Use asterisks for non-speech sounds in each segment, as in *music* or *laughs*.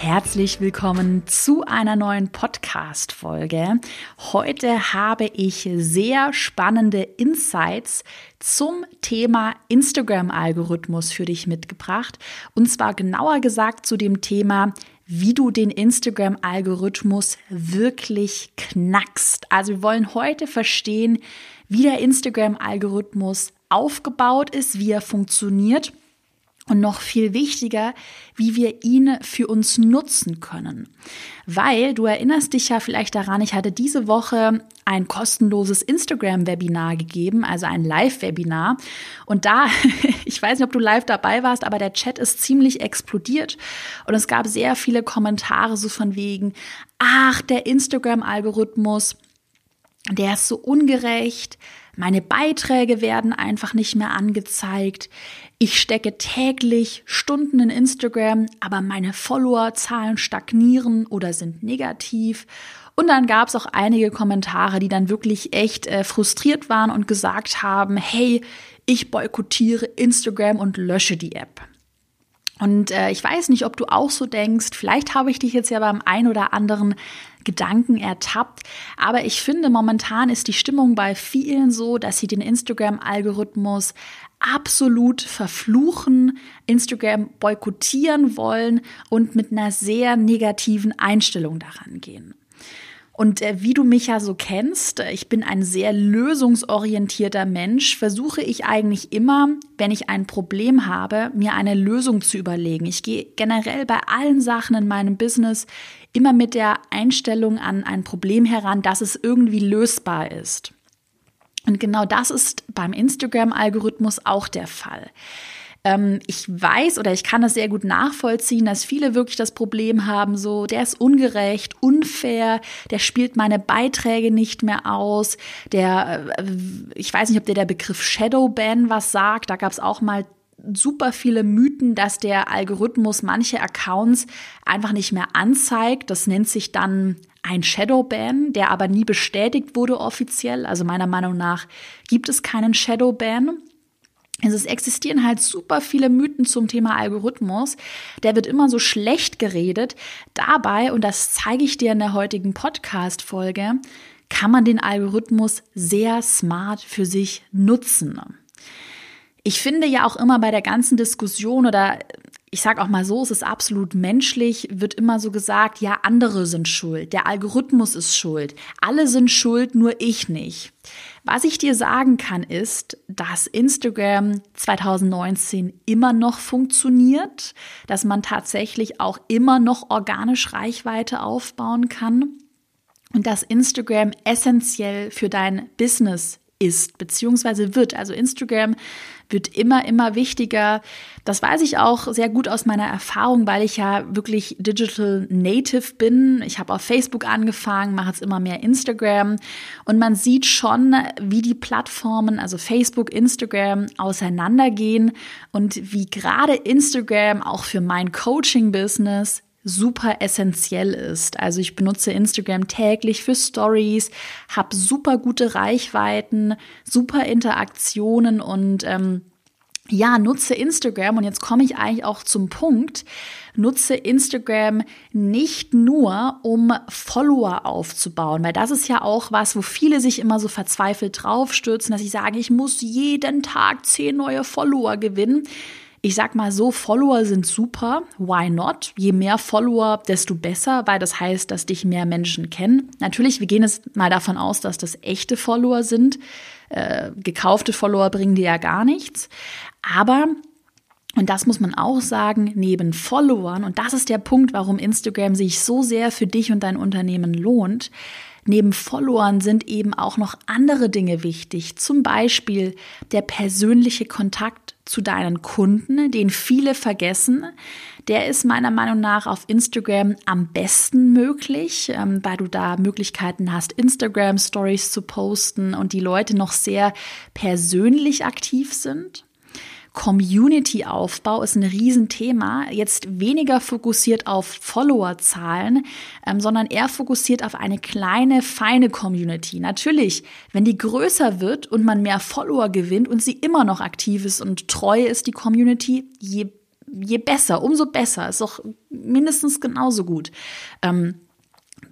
Herzlich willkommen zu einer neuen Podcast-Folge. Heute habe ich sehr spannende Insights zum Thema Instagram-Algorithmus für dich mitgebracht. Und zwar genauer gesagt zu dem Thema, wie du den Instagram-Algorithmus wirklich knackst. Also wir wollen heute verstehen, wie der Instagram-Algorithmus aufgebaut ist, wie er funktioniert und noch viel wichtiger, wie wir ihn für uns nutzen können. Weil du erinnerst dich ja vielleicht daran, ich hatte diese Woche ein kostenloses Instagram-Webinar gegeben, also ein Live-Webinar. Und da, *laughs* ich weiß nicht, ob du live dabei warst, aber der Chat ist ziemlich explodiert. Und es gab sehr viele Kommentare so von wegen, ach, der Instagram-Algorithmus, der ist so ungerecht. Meine Beiträge werden einfach nicht mehr angezeigt. Ich stecke täglich Stunden in Instagram, aber meine Followerzahlen stagnieren oder sind negativ. Und dann gab es auch einige Kommentare, die dann wirklich echt äh, frustriert waren und gesagt haben, hey, ich boykottiere Instagram und lösche die App. Und äh, ich weiß nicht, ob du auch so denkst. Vielleicht habe ich dich jetzt ja beim ein oder anderen Gedanken ertappt. Aber ich finde, momentan ist die Stimmung bei vielen so, dass sie den Instagram-Algorithmus absolut verfluchen, Instagram boykottieren wollen und mit einer sehr negativen Einstellung daran gehen. Und äh, wie du mich ja so kennst, äh, ich bin ein sehr lösungsorientierter Mensch, versuche ich eigentlich immer, wenn ich ein Problem habe, mir eine Lösung zu überlegen. Ich gehe generell bei allen Sachen in meinem Business immer mit der Einstellung an ein Problem heran, dass es irgendwie lösbar ist. Und genau das ist beim Instagram-Algorithmus auch der Fall. Ähm, ich weiß oder ich kann das sehr gut nachvollziehen, dass viele wirklich das Problem haben, so, der ist ungerecht, unfair, der spielt meine Beiträge nicht mehr aus, der, äh, ich weiß nicht, ob dir der Begriff Shadowban was sagt, da gab es auch mal super viele Mythen, dass der Algorithmus manche Accounts einfach nicht mehr anzeigt. Das nennt sich dann ein Shadowban, der aber nie bestätigt wurde offiziell. Also meiner Meinung nach gibt es keinen Shadowban. Also es existieren halt super viele Mythen zum Thema Algorithmus. Der wird immer so schlecht geredet. Dabei, und das zeige ich dir in der heutigen Podcast-Folge, kann man den Algorithmus sehr smart für sich nutzen. Ich finde ja auch immer bei der ganzen Diskussion oder ich sage auch mal so, es ist absolut menschlich, wird immer so gesagt, ja, andere sind schuld, der Algorithmus ist schuld, alle sind schuld, nur ich nicht. Was ich dir sagen kann, ist, dass Instagram 2019 immer noch funktioniert, dass man tatsächlich auch immer noch organisch Reichweite aufbauen kann und dass Instagram essentiell für dein Business ist, beziehungsweise wird. Also Instagram wird immer, immer wichtiger. Das weiß ich auch sehr gut aus meiner Erfahrung, weil ich ja wirklich Digital Native bin. Ich habe auf Facebook angefangen, mache jetzt immer mehr Instagram und man sieht schon, wie die Plattformen, also Facebook, Instagram, auseinandergehen und wie gerade Instagram auch für mein Coaching-Business super essentiell ist. Also ich benutze Instagram täglich für Stories, habe super gute Reichweiten, super Interaktionen und ähm, ja, nutze Instagram und jetzt komme ich eigentlich auch zum Punkt, nutze Instagram nicht nur, um Follower aufzubauen, weil das ist ja auch was, wo viele sich immer so verzweifelt draufstürzen, dass ich sage, ich muss jeden Tag zehn neue Follower gewinnen. Ich sag mal so, Follower sind super. Why not? Je mehr Follower, desto besser, weil das heißt, dass dich mehr Menschen kennen. Natürlich, wir gehen jetzt mal davon aus, dass das echte Follower sind. Äh, gekaufte Follower bringen dir ja gar nichts. Aber und das muss man auch sagen, neben Followern, und das ist der Punkt, warum Instagram sich so sehr für dich und dein Unternehmen lohnt, neben Followern sind eben auch noch andere Dinge wichtig. Zum Beispiel der persönliche Kontakt zu deinen Kunden, den viele vergessen. Der ist meiner Meinung nach auf Instagram am besten möglich, ähm, weil du da Möglichkeiten hast, Instagram Stories zu posten und die Leute noch sehr persönlich aktiv sind. Community-Aufbau ist ein Riesenthema. Jetzt weniger fokussiert auf Followerzahlen, ähm, sondern eher fokussiert auf eine kleine, feine Community. Natürlich, wenn die größer wird und man mehr Follower gewinnt und sie immer noch aktiv ist und treu ist, die Community, je, je besser, umso besser. Ist auch mindestens genauso gut. Ähm,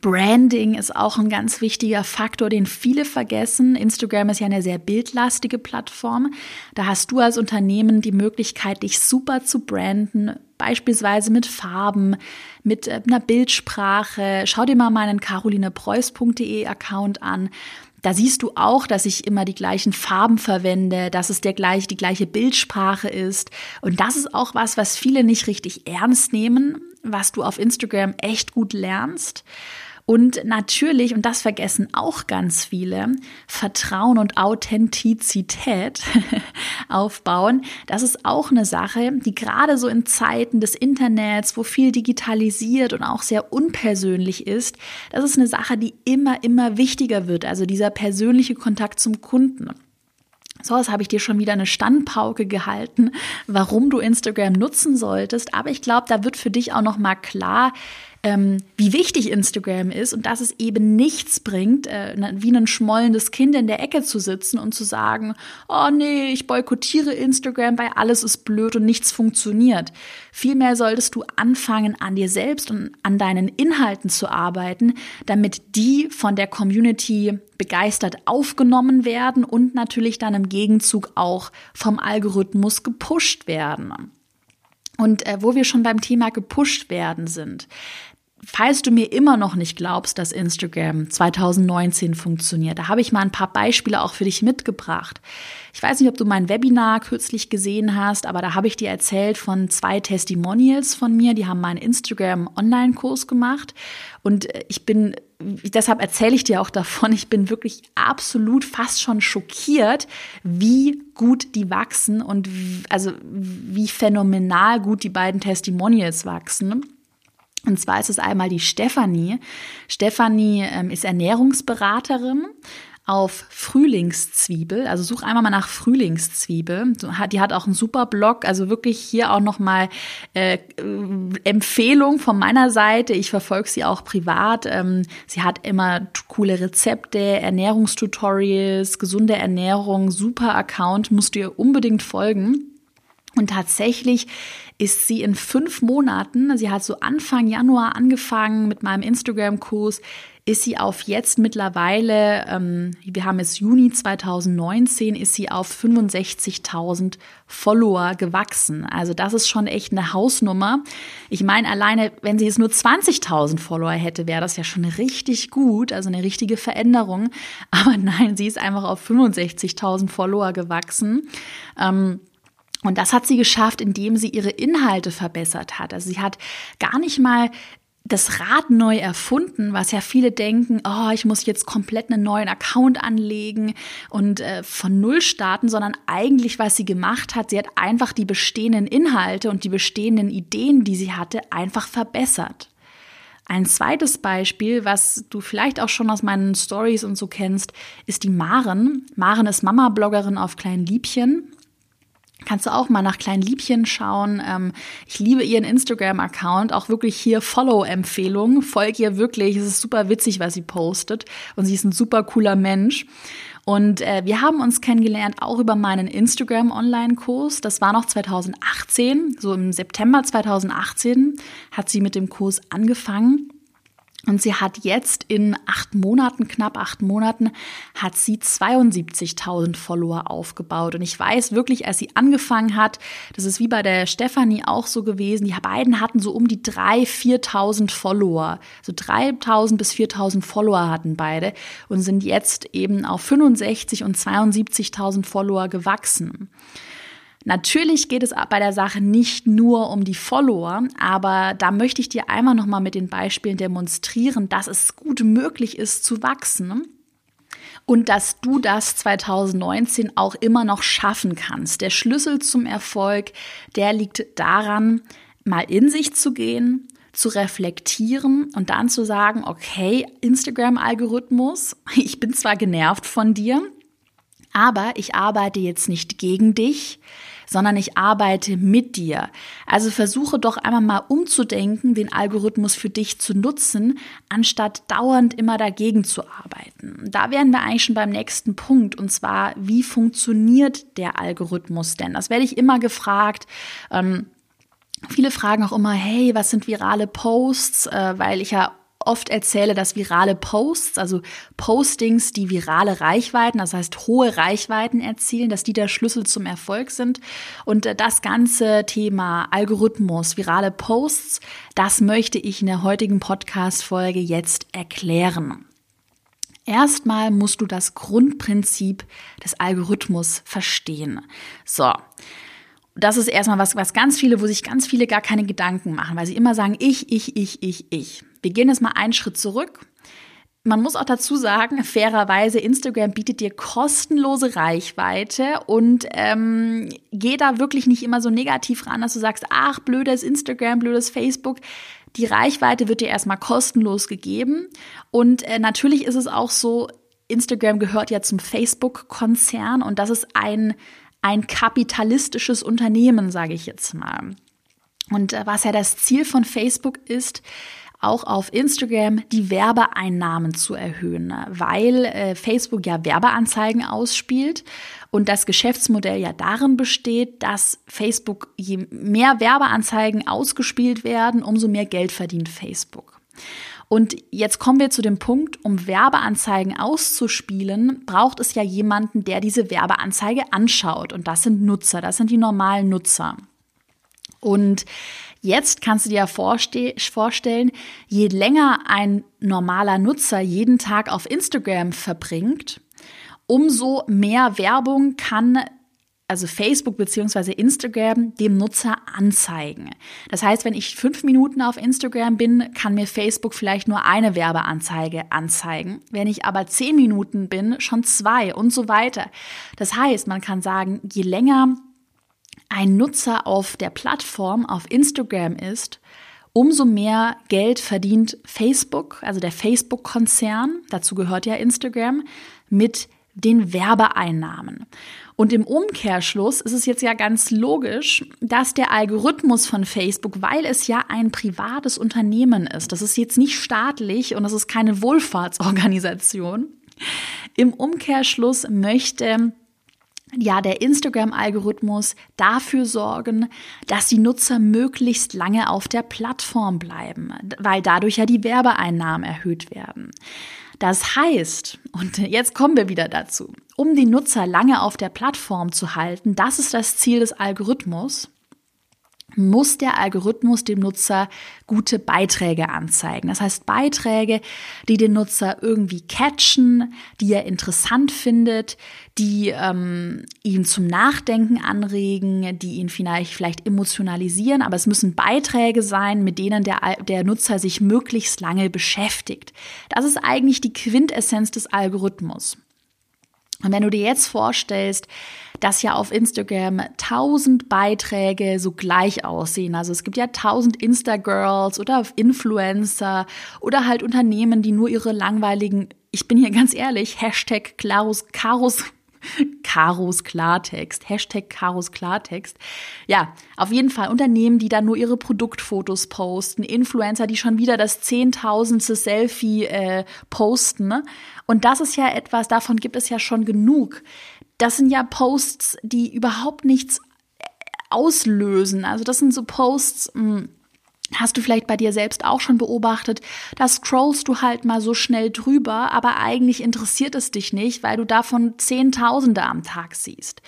Branding ist auch ein ganz wichtiger Faktor, den viele vergessen. Instagram ist ja eine sehr bildlastige Plattform. Da hast du als Unternehmen die Möglichkeit, dich super zu branden, beispielsweise mit Farben, mit äh, einer Bildsprache. Schau dir mal meinen carolinepreuß.de Account an. Da siehst du auch, dass ich immer die gleichen Farben verwende, dass es der gleich, die gleiche Bildsprache ist. Und das ist auch was, was viele nicht richtig ernst nehmen, was du auf Instagram echt gut lernst. Und natürlich, und das vergessen auch ganz viele, Vertrauen und Authentizität *laughs* aufbauen. Das ist auch eine Sache, die gerade so in Zeiten des Internets, wo viel digitalisiert und auch sehr unpersönlich ist, das ist eine Sache, die immer, immer wichtiger wird. Also dieser persönliche Kontakt zum Kunden. So, jetzt habe ich dir schon wieder eine Standpauke gehalten, warum du Instagram nutzen solltest. Aber ich glaube, da wird für dich auch noch mal klar, ähm, wie wichtig Instagram ist und dass es eben nichts bringt, äh, wie ein schmollendes Kind in der Ecke zu sitzen und zu sagen, oh nee, ich boykottiere Instagram, weil alles ist blöd und nichts funktioniert. Vielmehr solltest du anfangen, an dir selbst und an deinen Inhalten zu arbeiten, damit die von der Community begeistert aufgenommen werden und natürlich dann im Gegenzug auch vom Algorithmus gepusht werden. Und äh, wo wir schon beim Thema gepusht werden sind, Falls du mir immer noch nicht glaubst, dass Instagram 2019 funktioniert, da habe ich mal ein paar Beispiele auch für dich mitgebracht. Ich weiß nicht, ob du mein Webinar kürzlich gesehen hast, aber da habe ich dir erzählt von zwei Testimonials von mir, die haben meinen Instagram Online-Kurs gemacht und äh, ich bin deshalb erzähle ich dir auch davon, ich bin wirklich absolut fast schon schockiert, wie gut die wachsen und also wie phänomenal gut die beiden Testimonials wachsen. Und zwar ist es einmal die Stefanie. Stefanie ähm, ist Ernährungsberaterin auf Frühlingszwiebel. Also such einmal mal nach Frühlingszwiebel. Die hat auch einen super Blog. Also wirklich hier auch nochmal äh, Empfehlung von meiner Seite. Ich verfolge sie auch privat. Ähm, sie hat immer coole Rezepte, Ernährungstutorials, gesunde Ernährung, super Account. Musst du ihr unbedingt folgen. Und tatsächlich ist sie in fünf Monaten, sie hat so Anfang Januar angefangen mit meinem Instagram-Kurs, ist sie auf jetzt mittlerweile, ähm, wir haben es Juni 2019, ist sie auf 65.000 Follower gewachsen. Also das ist schon echt eine Hausnummer. Ich meine, alleine, wenn sie jetzt nur 20.000 Follower hätte, wäre das ja schon richtig gut, also eine richtige Veränderung. Aber nein, sie ist einfach auf 65.000 Follower gewachsen. Ähm, und das hat sie geschafft, indem sie ihre Inhalte verbessert hat. Also sie hat gar nicht mal das Rad neu erfunden, was ja viele denken, oh, ich muss jetzt komplett einen neuen Account anlegen und äh, von Null starten, sondern eigentlich, was sie gemacht hat, sie hat einfach die bestehenden Inhalte und die bestehenden Ideen, die sie hatte, einfach verbessert. Ein zweites Beispiel, was du vielleicht auch schon aus meinen Stories und so kennst, ist die Maren. Maren ist Mama-Bloggerin auf Klein Liebchen Kannst du auch mal nach kleinen Liebchen schauen. Ähm, ich liebe ihren Instagram-Account. Auch wirklich hier Follow-Empfehlung. Folg ihr wirklich. Es ist super witzig, was sie postet. Und sie ist ein super cooler Mensch. Und äh, wir haben uns kennengelernt auch über meinen Instagram-Online-Kurs. Das war noch 2018. So im September 2018 hat sie mit dem Kurs angefangen. Und sie hat jetzt in acht Monaten, knapp acht Monaten, hat sie 72.000 Follower aufgebaut. Und ich weiß wirklich, als sie angefangen hat, das ist wie bei der Stefanie auch so gewesen, die beiden hatten so um die 3.000, 4.000 Follower. So 3.000 bis 4.000 Follower hatten beide und sind jetzt eben auf 65 und 72.000 Follower gewachsen. Natürlich geht es bei der Sache nicht nur um die Follower, aber da möchte ich dir einmal noch mal mit den Beispielen demonstrieren, dass es gut möglich ist zu wachsen und dass du das 2019 auch immer noch schaffen kannst. Der Schlüssel zum Erfolg, der liegt daran, mal in sich zu gehen, zu reflektieren und dann zu sagen, okay, Instagram-Algorithmus, *laughs* ich bin zwar genervt von dir, aber ich arbeite jetzt nicht gegen dich, sondern ich arbeite mit dir. Also versuche doch einmal mal umzudenken, den Algorithmus für dich zu nutzen, anstatt dauernd immer dagegen zu arbeiten. Da wären wir eigentlich schon beim nächsten Punkt und zwar, wie funktioniert der Algorithmus denn? Das werde ich immer gefragt. Ähm, Viele fragen auch immer, hey, was sind virale Posts? Äh, weil ich ja oft erzähle, dass virale Posts, also Postings, die virale Reichweiten, das heißt hohe Reichweiten erzielen, dass die der Schlüssel zum Erfolg sind. Und äh, das ganze Thema Algorithmus, virale Posts, das möchte ich in der heutigen Podcast-Folge jetzt erklären. Erstmal musst du das Grundprinzip des Algorithmus verstehen. So das ist erstmal was, was ganz viele, wo sich ganz viele gar keine Gedanken machen, weil sie immer sagen, ich, ich, ich, ich, ich. Wir gehen jetzt mal einen Schritt zurück. Man muss auch dazu sagen, fairerweise, Instagram bietet dir kostenlose Reichweite und ähm, geh da wirklich nicht immer so negativ ran, dass du sagst, ach, blödes Instagram, blödes Facebook. Die Reichweite wird dir erstmal kostenlos gegeben. Und äh, natürlich ist es auch so, Instagram gehört ja zum Facebook-Konzern und das ist ein ein kapitalistisches Unternehmen, sage ich jetzt mal. Und äh, was ja das Ziel von Facebook ist, auch auf Instagram die Werbeeinnahmen zu erhöhen, weil äh, Facebook ja Werbeanzeigen ausspielt und das Geschäftsmodell ja darin besteht, dass Facebook, je mehr Werbeanzeigen ausgespielt werden, umso mehr Geld verdient Facebook. Und jetzt kommen wir zu dem Punkt, um Werbeanzeigen auszuspielen, braucht es ja jemanden, der diese Werbeanzeige anschaut. Und das sind Nutzer, das sind die normalen Nutzer. Und jetzt kannst du dir ja vorstellen, je länger ein normaler Nutzer jeden Tag auf Instagram verbringt, umso mehr Werbung kann also Facebook beziehungsweise Instagram, dem Nutzer anzeigen. Das heißt, wenn ich fünf Minuten auf Instagram bin, kann mir Facebook vielleicht nur eine Werbeanzeige anzeigen. Wenn ich aber zehn Minuten bin, schon zwei und so weiter. Das heißt, man kann sagen, je länger ein Nutzer auf der Plattform, auf Instagram ist, umso mehr Geld verdient Facebook, also der Facebook-Konzern, dazu gehört ja Instagram, mit den Werbeeinnahmen. Und im Umkehrschluss ist es jetzt ja ganz logisch, dass der Algorithmus von Facebook, weil es ja ein privates Unternehmen ist, das ist jetzt nicht staatlich und das ist keine Wohlfahrtsorganisation, im Umkehrschluss möchte ja, der Instagram-Algorithmus dafür sorgen, dass die Nutzer möglichst lange auf der Plattform bleiben, weil dadurch ja die Werbeeinnahmen erhöht werden. Das heißt, und jetzt kommen wir wieder dazu, um die Nutzer lange auf der Plattform zu halten, das ist das Ziel des Algorithmus, muss der Algorithmus dem Nutzer gute Beiträge anzeigen. Das heißt Beiträge, die den Nutzer irgendwie catchen, die er interessant findet, die ähm, ihn zum Nachdenken anregen, die ihn vielleicht, vielleicht emotionalisieren. Aber es müssen Beiträge sein, mit denen der, der Nutzer sich möglichst lange beschäftigt. Das ist eigentlich die Quintessenz des Algorithmus. Und wenn du dir jetzt vorstellst, dass ja auf Instagram tausend Beiträge so gleich aussehen. Also es gibt ja tausend Insta-Girls oder Influencer oder halt Unternehmen, die nur ihre langweiligen, ich bin hier ganz ehrlich, Hashtag Klarus, Karus, Karos Klartext, Hashtag Karos Klartext. Ja, auf jeden Fall Unternehmen, die dann nur ihre Produktfotos posten, Influencer, die schon wieder das zehntausendste Selfie äh, posten. Ne? Und das ist ja etwas, davon gibt es ja schon genug. Das sind ja Posts, die überhaupt nichts äh, auslösen. Also das sind so Posts, mh, hm, Hast du vielleicht bei dir selbst auch schon beobachtet, da scrollst du halt mal so schnell drüber, aber eigentlich interessiert es dich nicht, weil du davon Zehntausende am Tag siehst.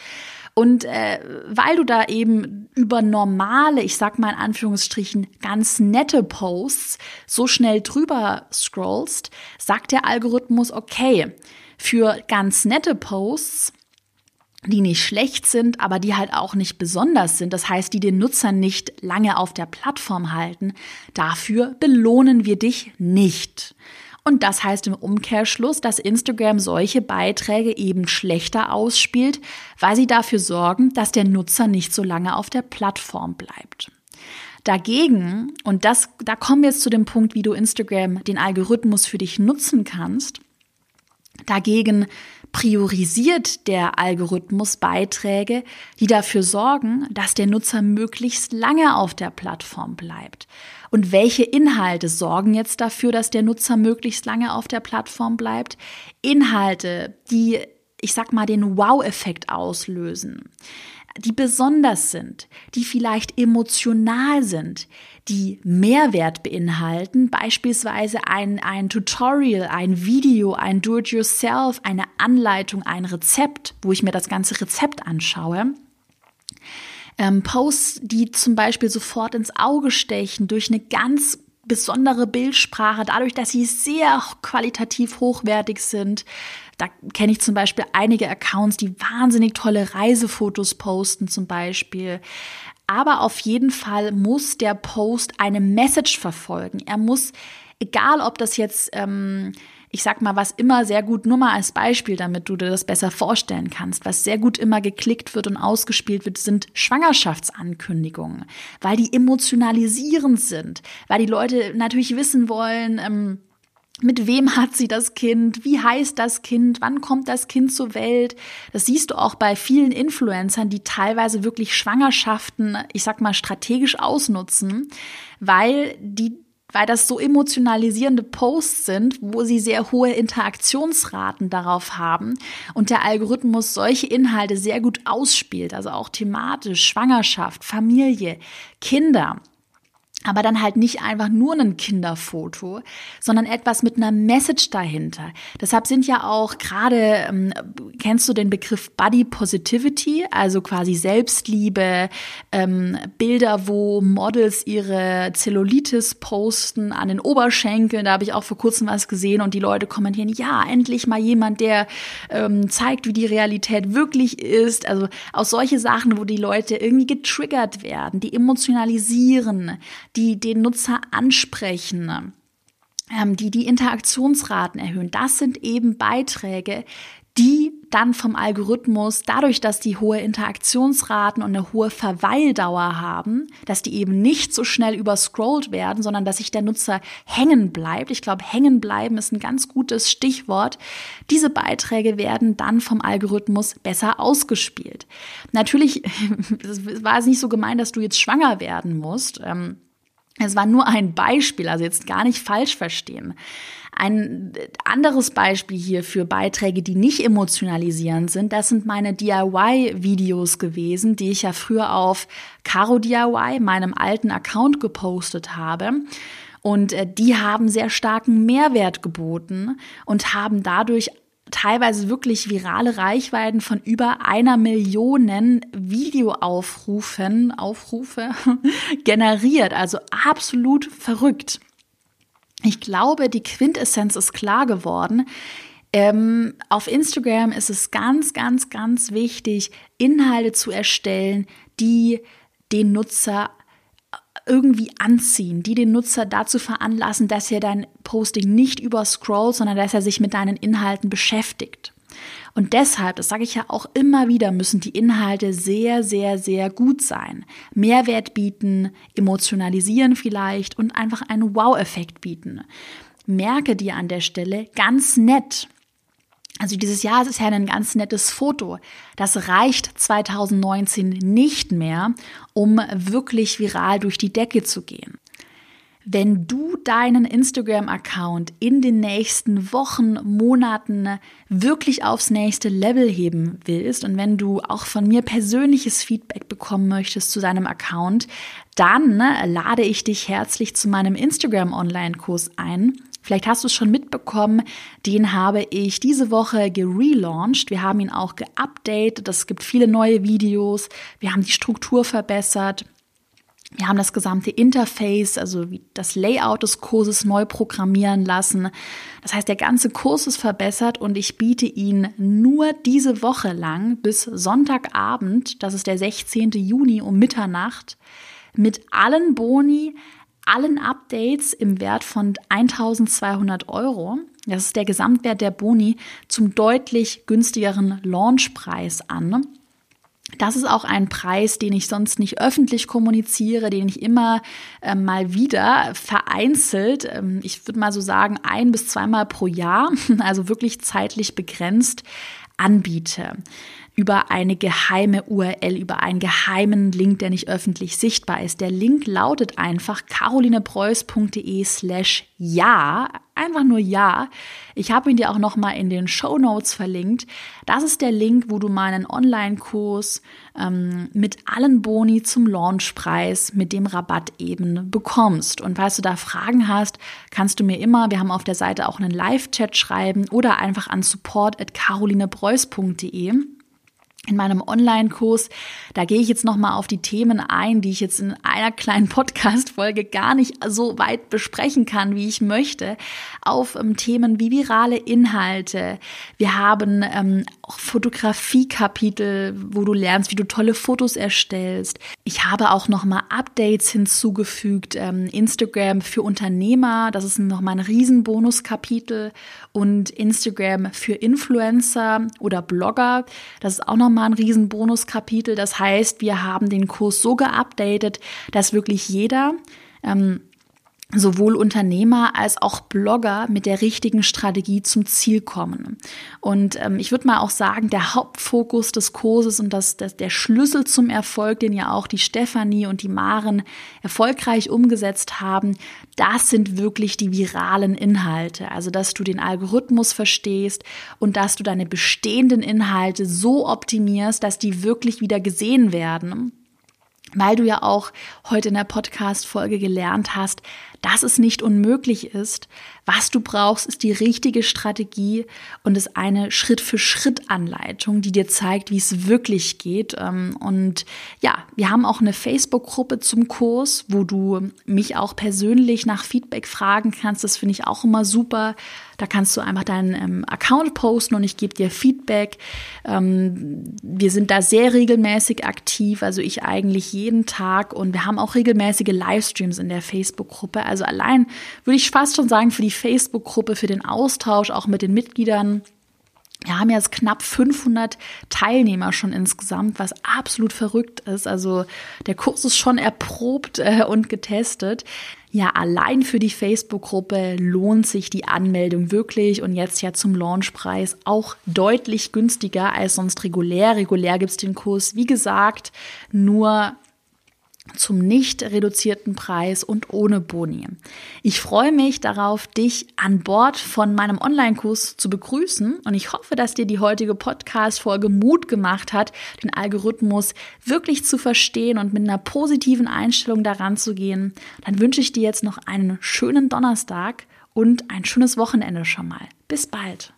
Und äh, weil du da eben über normale, ich sag mal in Anführungsstrichen, ganz nette Posts so schnell drüber scrollst, sagt der Algorithmus, okay, für ganz nette Posts die nicht schlecht sind, aber die halt auch nicht besonders sind, das heißt, die den Nutzer nicht lange auf der Plattform halten, dafür belohnen wir dich nicht. Und das heißt im Umkehrschluss, dass Instagram solche Beiträge eben schlechter ausspielt, weil sie dafür sorgen, dass der Nutzer nicht so lange auf der Plattform bleibt. Dagegen, und das, da kommen wir jetzt zu dem Punkt, wie du Instagram den Algorithmus für dich nutzen kannst, Dagegen priorisiert der Algorithmus Beiträge, die dafür sorgen, dass der Nutzer möglichst lange auf der Plattform bleibt. Und welche Inhalte sorgen jetzt dafür, dass der Nutzer möglichst lange auf der Plattform bleibt? Inhalte, die, ich sag mal, den Wow-Effekt auslösen die besonders sind, die vielleicht emotional sind, die Mehrwert beinhalten, beispielsweise ein, ein Tutorial, ein Video, ein Do-it-yourself, eine Anleitung, ein Rezept, wo ich mir das ganze Rezept anschaue. Ähm, Posts, die zum Beispiel sofort ins Auge stechen durch eine ganz besondere Bildsprache, dadurch, dass sie sehr qualitativ hochwertig sind, da kenne ich zum Beispiel einige Accounts, die wahnsinnig tolle Reisefotos posten zum Beispiel. Aber auf jeden Fall muss der Post eine Message verfolgen. Er muss, egal ob das jetzt, ähm, ich sag mal, was immer sehr gut, nur mal als Beispiel, damit du dir das besser vorstellen kannst, was sehr gut immer geklickt wird und ausgespielt wird, sind Schwangerschaftsankündigungen, weil die emotionalisierend sind, weil die Leute natürlich wissen wollen, ähm, mit wem hat sie das Kind? Wie heißt das Kind? Wann kommt das Kind zur Welt? Das siehst du auch bei vielen Influencern, die teilweise wirklich Schwangerschaften, ich sag mal, strategisch ausnutzen, weil die weil das so emotionalisierende Posts sind, wo sie sehr hohe Interaktionsraten darauf haben und der Algorithmus solche Inhalte sehr gut ausspielt, also auch thematisch Schwangerschaft, Familie, Kinder aber dann halt nicht einfach nur ein Kinderfoto, sondern etwas mit einer Message dahinter. Deshalb sind ja auch gerade, ähm, kennst du den Begriff Body Positivity, also quasi Selbstliebe, ähm, Bilder, wo Models ihre Zellulitis posten an den Oberschenkeln, da habe ich auch vor kurzem was gesehen und die Leute kommentieren, ja, endlich mal jemand, der ähm, zeigt, wie die Realität wirklich ist. Also aus solche Sachen, wo die Leute irgendwie getriggert werden, die emotionalisieren, die den Nutzer ansprechen, ähm, die die Interaktionsraten erhöhen. Das sind eben Beiträge, die dann vom Algorithmus, dadurch, dass die hohe Interaktionsraten und eine hohe Verweildauer haben, dass die eben nicht so schnell überscrollt werden, sondern dass sich der Nutzer hängen bleibt. Ich glaube, hängen bleiben ist ein ganz gutes Stichwort. Diese Beiträge werden dann vom Algorithmus besser ausgespielt. Natürlich *laughs* war es nicht so gemeint, dass du jetzt schwanger werden musst. Ähm, es war nur ein Beispiel, also jetzt gar nicht falsch verstehen. Ein anderes Beispiel hier für Beiträge, die nicht emotionalisierend sind, das sind meine DIY-Videos gewesen, die ich ja früher auf Caro DIY, meinem alten Account, gepostet habe. Und äh, die haben sehr starken Mehrwert geboten und haben dadurch teilweise wirklich virale Reichweiten von über einer Million Videoaufrufen, Aufrufe *laughs* generiert. Also absolut verrückt. Ich glaube, die Quintessenz ist klar geworden. Ähm, auf Instagram ist es ganz, ganz, ganz wichtig, Inhalte zu erstellen, die den Nutzer irgendwie anziehen, die den Nutzer dazu veranlassen, dass er dein Posting nicht überscrollt, sondern dass er sich mit deinen Inhalten beschäftigt. Und deshalb, das sage ich ja auch immer wieder, müssen die Inhalte sehr, sehr, sehr gut sein. Mehrwert bieten, emotionalisieren vielleicht und einfach einen Wow-Effekt bieten. Merke dir an der Stelle ganz nett, also dieses Jahr ist ja ein ganz nettes Foto. Das reicht 2019 nicht mehr, um wirklich viral durch die Decke zu gehen. Wenn du deinen Instagram-Account in den nächsten Wochen, Monaten wirklich aufs nächste Level heben willst und wenn du auch von mir persönliches Feedback bekommen möchtest zu deinem Account, dann lade ich dich herzlich zu meinem Instagram-Online-Kurs ein. Vielleicht hast du es schon mitbekommen, den habe ich diese Woche gelauncht. Wir haben ihn auch geupdatet. Es gibt viele neue Videos. Wir haben die Struktur verbessert. Wir haben das gesamte Interface, also das Layout des Kurses neu programmieren lassen. Das heißt, der ganze Kurs ist verbessert und ich biete ihn nur diese Woche lang bis Sonntagabend, das ist der 16. Juni um Mitternacht, mit allen Boni, allen Updates im Wert von 1200 Euro. Das ist der Gesamtwert der Boni zum deutlich günstigeren Launchpreis an. Das ist auch ein Preis, den ich sonst nicht öffentlich kommuniziere, den ich immer äh, mal wieder vereinzelt, ähm, ich würde mal so sagen, ein bis zweimal pro Jahr, *laughs* also wirklich zeitlich begrenzt, anbiete über eine geheime URL, über einen geheimen Link, der nicht öffentlich sichtbar ist. Der Link lautet einfach carolinepreuß.de slash ja, einfach nur ja. Ich habe ihn dir auch nochmal in den Show Notes verlinkt. Das ist der Link, wo du meinen Online-Kurs ähm, mit allen Boni zum Launchpreis mit dem Rabatt eben bekommst. Und falls du da Fragen hast, kannst du mir immer, wir haben auf der Seite auch einen Live-Chat schreiben oder einfach an support at carolinepreuß.de in meinem Online-Kurs. Da gehe ich jetzt nochmal auf die Themen ein, die ich jetzt in einer kleinen *laughs* Podcast-Folge gar nicht so weit besprechen kann, wie ich möchte. Auf ähm, Themen wie virale Inhalte. Wir haben ähm, auch Fotografie-Kapitel, wo du lernst, wie du tolle Fotos erstellst. Ich habe auch nochmal Updates hinzugefügt. Ähm, Instagram für Unternehmer, das ist nochmal ein Riesenbonus-Kapitel. Und Instagram für Influencer oder Blogger, das ist auch nochmal ein riesen Bonuskapitel. Das heißt, wir haben den Kurs so geupdatet, dass wirklich jeder ähm, sowohl Unternehmer als auch Blogger mit der richtigen Strategie zum Ziel kommen. Und ähm, ich würde mal auch sagen, der Hauptfokus des Kurses und das, das, der Schlüssel zum Erfolg, den ja auch die Stefanie und die Maren erfolgreich umgesetzt haben, das sind wirklich die viralen Inhalte. Also, dass du den Algorithmus verstehst und dass du deine bestehenden Inhalte so optimierst, dass die wirklich wieder gesehen werden weil du ja auch heute in der Podcast-Folge gelernt hast, dass es nicht unmöglich ist. Was du brauchst, ist die richtige Strategie und ist eine Schritt-für-Schritt-Anleitung, die dir zeigt, wie es wirklich geht. Ähm, und ja, wir haben auch eine Facebook-Gruppe zum Kurs, wo du mich auch persönlich nach Feedback fragen kannst. Das finde ich auch immer super. Da kannst du einfach deinen ähm, Account posten und ich gebe dir Feedback. Ähm, wir sind da sehr regelmäßig aktiv, also ich eigentlich jeden Tag und wir haben auch regelmäßige Livestreams in der Facebook-Gruppe. Also allein würde ich fast schon sagen, für die Facebook-Gruppe, für den Austausch auch mit den Mitgliedern wir haben jetzt knapp 500 Teilnehmer schon insgesamt, was absolut verrückt ist. Also der Kurs ist schon erprobt äh, und getestet. Ja, allein für die Facebook-Gruppe lohnt sich die Anmeldung wirklich und jetzt ja zum Launchpreis auch deutlich günstiger als sonst regulär. Regulär gibt's den Kurs, wie gesagt, nur zum nicht reduzierten Preis und ohne Boni. Ich freue mich darauf, dich an Bord von meinem Online-Kurs zu begrüßen und ich hoffe, dass dir die heutige Podcast-Folge Mut gemacht hat, den Algorithmus wirklich zu verstehen und mit einer positiven Einstellung daran zu gehen. Dann wünsche ich dir jetzt noch einen schönen Donnerstag und ein schönes Wochenende schon mal. Bis bald.